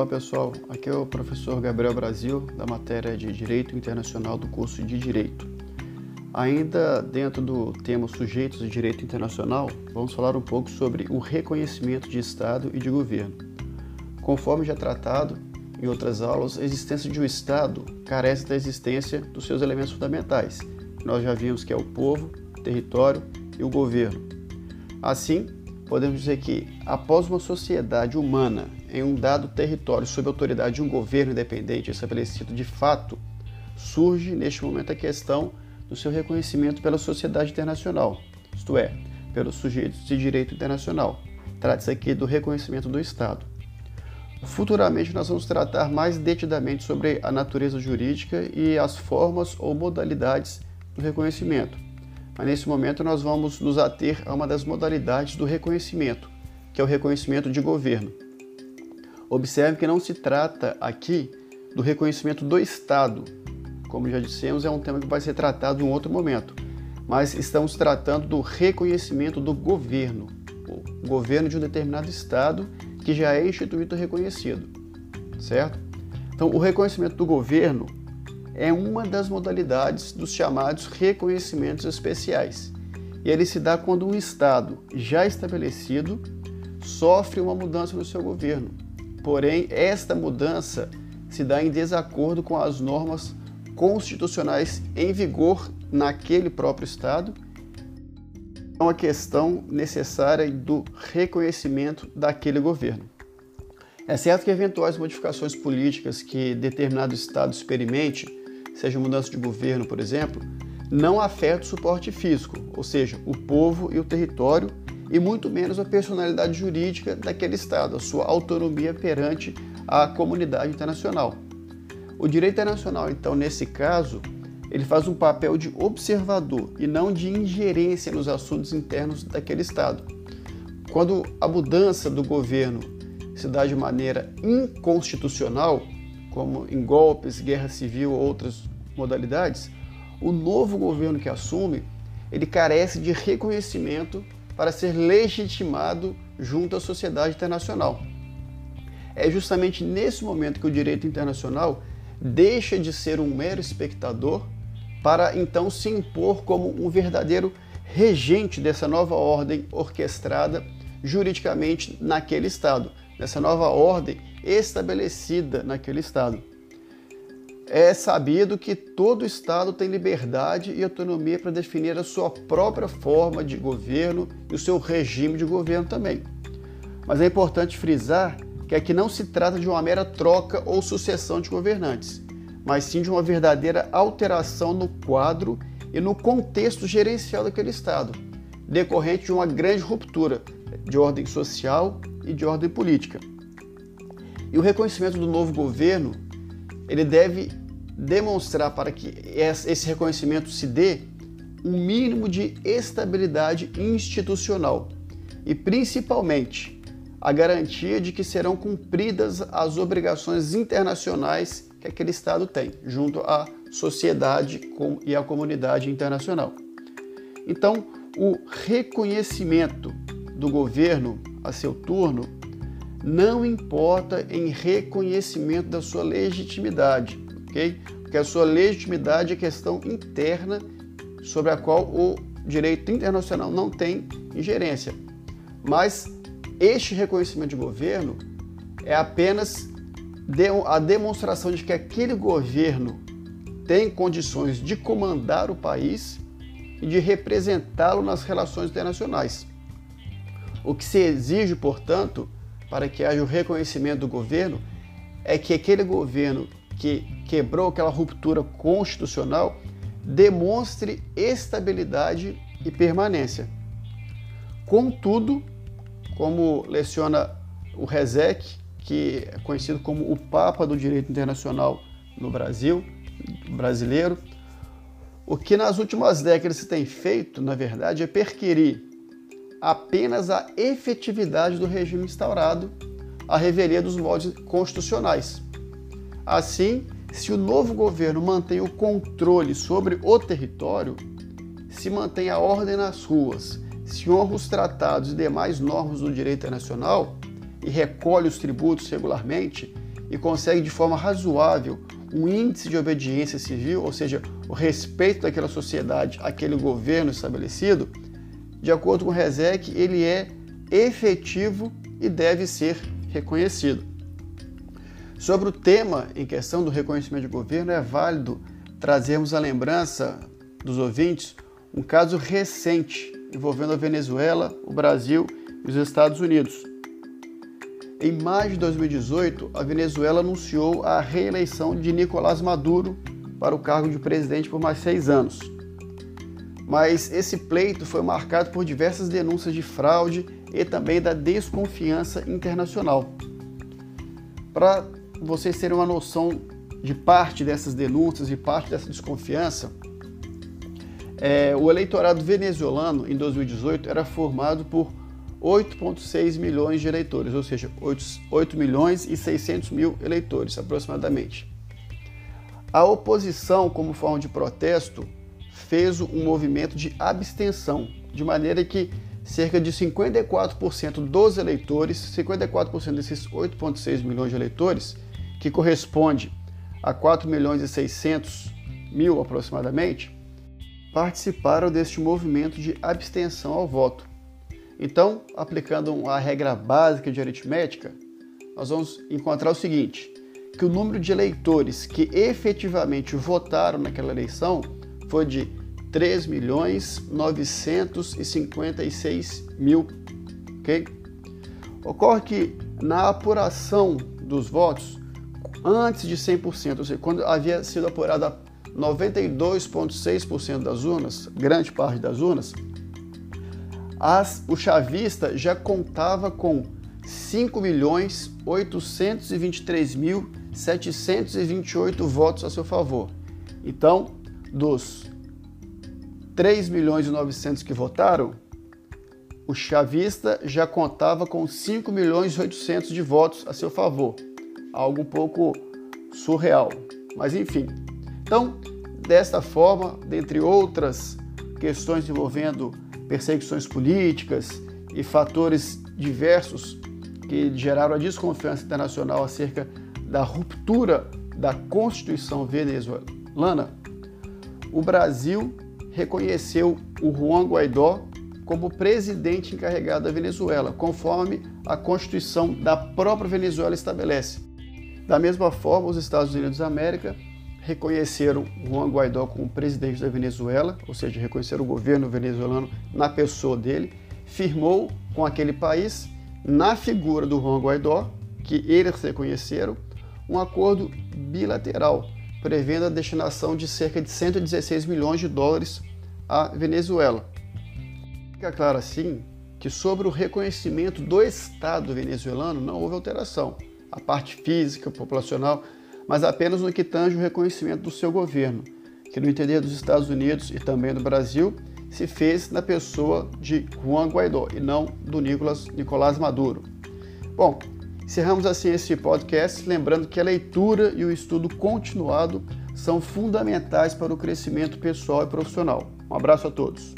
Olá pessoal, aqui é o professor Gabriel Brasil, da matéria de Direito Internacional do curso de Direito. Ainda dentro do tema Sujeitos de Direito Internacional, vamos falar um pouco sobre o reconhecimento de Estado e de governo. Conforme já tratado em outras aulas, a existência de um Estado carece da existência dos seus elementos fundamentais. Nós já vimos que é o povo, o território e o governo. Assim, podemos dizer que, após uma sociedade humana em um dado território sob a autoridade de um governo independente estabelecido de fato, surge neste momento a questão do seu reconhecimento pela sociedade internacional, isto é, pelos sujeitos de direito internacional. Trata-se aqui do reconhecimento do Estado. Futuramente nós vamos tratar mais detidamente sobre a natureza jurídica e as formas ou modalidades do reconhecimento mas nesse momento nós vamos nos ater a uma das modalidades do reconhecimento, que é o reconhecimento de governo. Observe que não se trata aqui do reconhecimento do Estado, como já dissemos, é um tema que vai ser tratado em outro momento, mas estamos tratando do reconhecimento do governo, o governo de um determinado Estado que já é instituído reconhecido, certo? Então, o reconhecimento do governo é uma das modalidades dos chamados reconhecimentos especiais. E ele se dá quando um Estado já estabelecido sofre uma mudança no seu governo. Porém, esta mudança se dá em desacordo com as normas constitucionais em vigor naquele próprio Estado. É uma questão necessária do reconhecimento daquele governo. É certo que eventuais modificações políticas que determinado Estado experimente seja mudança de governo, por exemplo, não afeta o suporte físico, ou seja, o povo e o território, e muito menos a personalidade jurídica daquele Estado, a sua autonomia perante a comunidade internacional. O direito internacional, então, nesse caso, ele faz um papel de observador e não de ingerência nos assuntos internos daquele Estado. Quando a mudança do governo se dá de maneira inconstitucional, como em golpes, guerra civil ou outras modalidades, o novo governo que assume, ele carece de reconhecimento para ser legitimado junto à sociedade internacional. É justamente nesse momento que o direito internacional deixa de ser um mero espectador para então se impor como um verdadeiro regente dessa nova ordem orquestrada juridicamente naquele Estado, dessa nova ordem estabelecida naquele Estado. É sabido que todo Estado tem liberdade e autonomia para definir a sua própria forma de governo e o seu regime de governo também. Mas é importante frisar que aqui não se trata de uma mera troca ou sucessão de governantes, mas sim de uma verdadeira alteração no quadro e no contexto gerencial daquele Estado, decorrente de uma grande ruptura de ordem social e de ordem política. E o reconhecimento do novo governo, ele deve demonstrar para que esse reconhecimento se dê um mínimo de estabilidade institucional e principalmente a garantia de que serão cumpridas as obrigações internacionais que aquele Estado tem junto à sociedade e à comunidade internacional. Então, o reconhecimento do governo a seu turno não importa em reconhecimento da sua legitimidade, ok? Porque a sua legitimidade é questão interna sobre a qual o direito internacional não tem ingerência. Mas este reconhecimento de governo é apenas a demonstração de que aquele governo tem condições de comandar o país e de representá-lo nas relações internacionais. O que se exige, portanto, para que haja o reconhecimento do governo é que aquele governo que quebrou aquela ruptura constitucional demonstre estabilidade e permanência. Contudo, como leciona o Rezec, que é conhecido como o Papa do Direito Internacional no Brasil, brasileiro, o que nas últimas décadas se tem feito, na verdade, é perquirir apenas a efetividade do regime instaurado, a revelia dos modos constitucionais. Assim, se o novo governo mantém o controle sobre o território, se mantém a ordem nas ruas, se honra os tratados e demais normas do direito internacional e recolhe os tributos regularmente, e consegue de forma razoável um índice de obediência civil, ou seja, o respeito daquela sociedade àquele governo estabelecido, de acordo com o RESEC, ele é efetivo e deve ser reconhecido. Sobre o tema em questão do reconhecimento de governo, é válido trazermos à lembrança dos ouvintes um caso recente envolvendo a Venezuela, o Brasil e os Estados Unidos. Em maio de 2018, a Venezuela anunciou a reeleição de Nicolás Maduro para o cargo de presidente por mais seis anos. Mas esse pleito foi marcado por diversas denúncias de fraude e também da desconfiança internacional. Para vocês terem uma noção de parte dessas denúncias e parte dessa desconfiança, é, o eleitorado venezuelano em 2018 era formado por 8,6 milhões de eleitores, ou seja, 8, 8 milhões e 600 mil eleitores aproximadamente. A oposição, como forma de protesto, fez um movimento de abstenção, de maneira que cerca de 54% dos eleitores, 54% desses 8,6 milhões de eleitores, que corresponde a 4 milhões e 600 mil aproximadamente, participaram deste movimento de abstenção ao voto. Então, aplicando a regra básica de aritmética, nós vamos encontrar o seguinte: que o número de eleitores que efetivamente votaram naquela eleição foi de 3 milhões 956 mil, ok? Ocorre que na apuração dos votos, antes de 100%, ou seja, quando havia sido apurada 92,6% das urnas, grande parte das urnas, as, o chavista já contava com 5.823.728 votos a seu favor. Então, dos 3 milhões e 900 que votaram, o chavista já contava com 5 milhões e 800 de votos a seu favor. Algo um pouco surreal, mas enfim. Então, desta forma, dentre outras questões envolvendo perseguições políticas e fatores diversos que geraram a desconfiança internacional acerca da ruptura da Constituição venezuelana, o Brasil reconheceu o Juan Guaidó como presidente encarregado da Venezuela, conforme a Constituição da própria Venezuela estabelece. Da mesma forma, os Estados Unidos da América reconheceram Juan Guaidó como presidente da Venezuela, ou seja, reconheceram o governo venezuelano na pessoa dele, firmou com aquele país, na figura do Juan Guaidó, que eles reconheceram, um acordo bilateral, prevendo a destinação de cerca de 116 milhões de dólares à Venezuela. Fica claro assim que sobre o reconhecimento do Estado venezuelano não houve alteração. A parte física, populacional, mas apenas no que tange o reconhecimento do seu governo, que no entender dos Estados Unidos e também do Brasil se fez na pessoa de Juan Guaidó e não do Nicolas, Nicolás Maduro. Bom, encerramos assim esse podcast, lembrando que a leitura e o estudo continuado são fundamentais para o crescimento pessoal e profissional. Um abraço a todos.